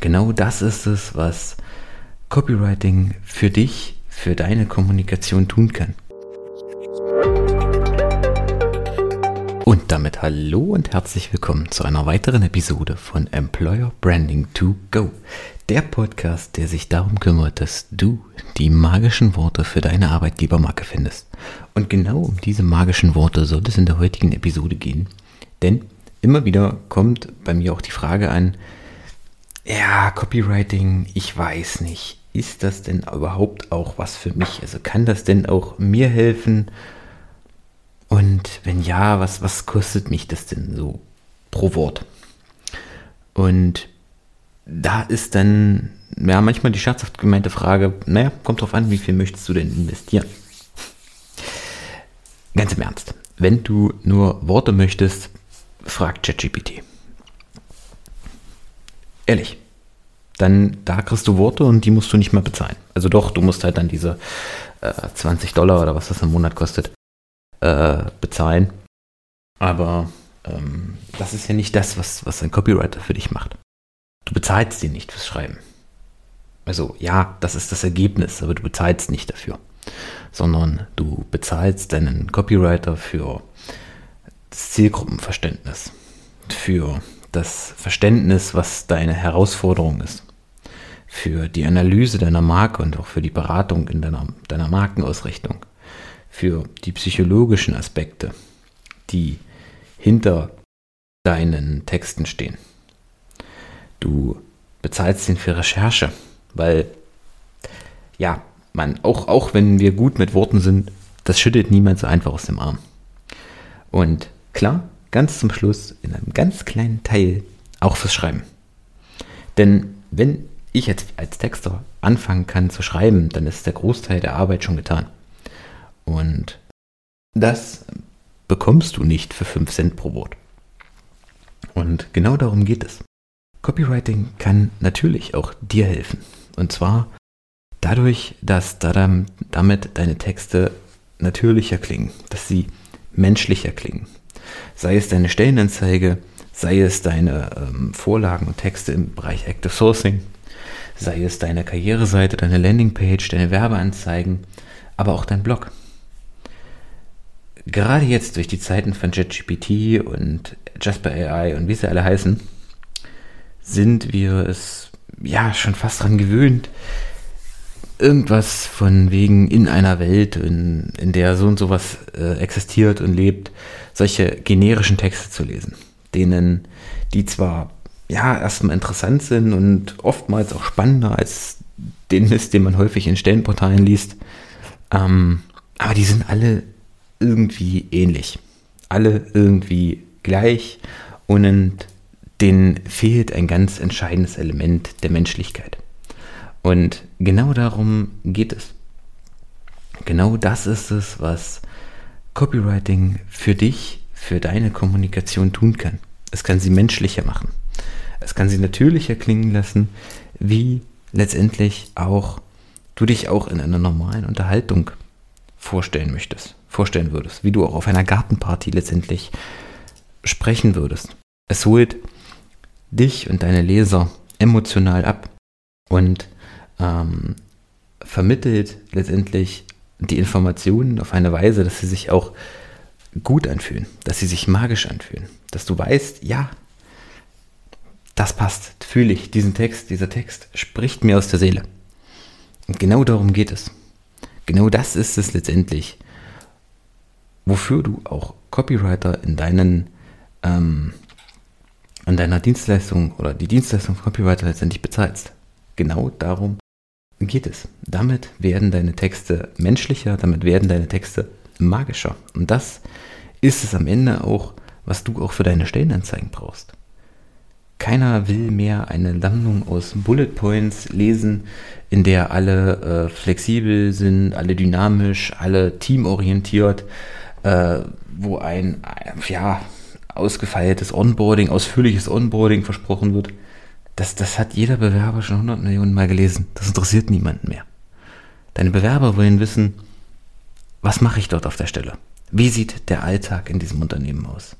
Genau das ist es, was Copywriting für dich, für deine Kommunikation tun kann. Und damit hallo und herzlich willkommen zu einer weiteren Episode von Employer Branding to Go. Der Podcast, der sich darum kümmert, dass du die magischen Worte für deine Arbeitgebermarke findest. Und genau um diese magischen Worte soll es in der heutigen Episode gehen. Denn immer wieder kommt bei mir auch die Frage an, ja, Copywriting, ich weiß nicht. Ist das denn überhaupt auch was für mich? Also kann das denn auch mir helfen? Und wenn ja, was, was kostet mich das denn so pro Wort? Und da ist dann ja manchmal die scherzhaft gemeinte Frage, naja, kommt drauf an, wie viel möchtest du denn investieren? Ganz im Ernst, wenn du nur Worte möchtest, frag ChatGPT. Ehrlich. Dann da kriegst du Worte und die musst du nicht mehr bezahlen. Also doch, du musst halt dann diese äh, 20 Dollar oder was das im Monat kostet, äh, bezahlen. Aber ähm, das ist ja nicht das, was, was ein Copywriter für dich macht. Du bezahlst ihn nicht fürs Schreiben. Also ja, das ist das Ergebnis, aber du bezahlst nicht dafür. Sondern du bezahlst deinen Copywriter für das Zielgruppenverständnis. Für das Verständnis, was deine Herausforderung ist, für die Analyse deiner Marke und auch für die Beratung in deiner, deiner Markenausrichtung, für die psychologischen Aspekte, die hinter deinen Texten stehen. Du bezahlst ihn für Recherche, weil ja, man, auch, auch wenn wir gut mit Worten sind, das schüttet niemand so einfach aus dem Arm. Und klar, ganz zum Schluss in einem ganz kleinen Teil auch fürs Schreiben. Denn wenn ich jetzt als Texter anfangen kann zu schreiben, dann ist der Großteil der Arbeit schon getan. Und das bekommst du nicht für 5 Cent pro Wort. Und genau darum geht es. Copywriting kann natürlich auch dir helfen. Und zwar dadurch, dass damit deine Texte natürlicher klingen, dass sie menschlicher klingen, sei es deine Stellenanzeige, sei es deine ähm, Vorlagen und Texte im Bereich Active Sourcing, sei es deine Karriereseite, deine Landingpage, deine Werbeanzeigen, aber auch dein Blog. Gerade jetzt durch die Zeiten von JetGPT und Jasper AI und wie sie alle heißen, sind wir es ja schon fast daran gewöhnt, irgendwas von wegen in einer Welt, in, in der so und sowas äh, existiert und lebt, solche generischen Texte zu lesen, denen, die zwar ja erstmal interessant sind und oftmals auch spannender als den Mist, den man häufig in Stellenportalen liest, ähm, aber die sind alle irgendwie ähnlich, alle irgendwie gleich und denen fehlt ein ganz entscheidendes Element der Menschlichkeit. Und genau darum geht es. Genau das ist es, was Copywriting für dich, für deine Kommunikation tun kann. Es kann sie menschlicher machen. Es kann sie natürlicher klingen lassen, wie letztendlich auch du dich auch in einer normalen Unterhaltung vorstellen möchtest, vorstellen würdest, wie du auch auf einer Gartenparty letztendlich sprechen würdest. Es holt dich und deine Leser emotional ab und ähm, vermittelt letztendlich die Informationen auf eine Weise, dass sie sich auch gut anfühlen, dass sie sich magisch anfühlen, dass du weißt, ja, das passt, fühle ich, diesen Text, dieser Text spricht mir aus der Seele. Und genau darum geht es. Genau das ist es letztendlich, wofür du auch Copywriter in deinen ähm, an deiner Dienstleistung oder die Dienstleistung von Copywriter letztendlich bezahlst. Genau darum geht es. Damit werden deine Texte menschlicher, damit werden deine Texte magischer. Und das ist es am Ende auch, was du auch für deine Stellenanzeigen brauchst. Keiner will mehr eine Sammlung aus Bullet Points lesen, in der alle äh, flexibel sind, alle dynamisch, alle teamorientiert, äh, wo ein ja, ausgefeiltes Onboarding, ausführliches Onboarding versprochen wird. Das, das hat jeder Bewerber schon 100 Millionen Mal gelesen. Das interessiert niemanden mehr. Deine Bewerber wollen wissen, was mache ich dort auf der Stelle? Wie sieht der Alltag in diesem Unternehmen aus?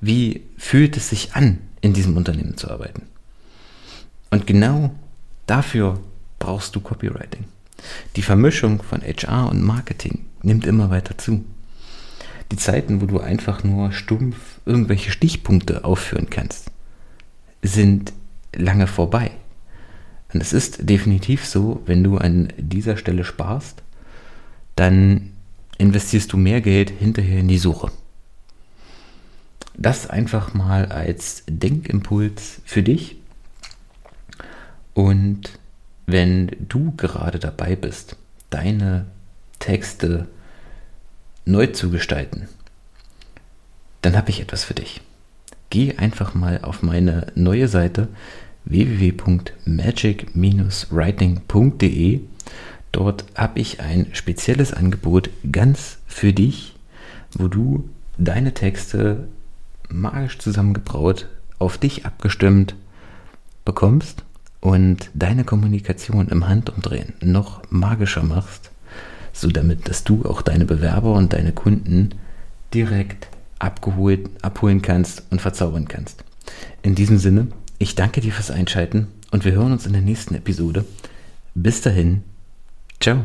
Wie fühlt es sich an, in diesem Unternehmen zu arbeiten? Und genau dafür brauchst du Copywriting. Die Vermischung von HR und Marketing nimmt immer weiter zu. Die Zeiten, wo du einfach nur stumpf irgendwelche Stichpunkte aufführen kannst, sind lange vorbei. Und es ist definitiv so, wenn du an dieser Stelle sparst, dann investierst du mehr Geld hinterher in die Suche. Das einfach mal als Denkimpuls für dich. Und wenn du gerade dabei bist, deine Texte neu zu gestalten, dann habe ich etwas für dich. Geh einfach mal auf meine neue Seite www.magic-writing.de. Dort habe ich ein spezielles Angebot ganz für dich, wo du deine Texte magisch zusammengebraut, auf dich abgestimmt bekommst und deine Kommunikation im Handumdrehen noch magischer machst, so damit, dass du auch deine Bewerber und deine Kunden direkt abgeholt, abholen kannst und verzaubern kannst. In diesem Sinne, ich danke dir fürs Einschalten und wir hören uns in der nächsten Episode. Bis dahin, ciao.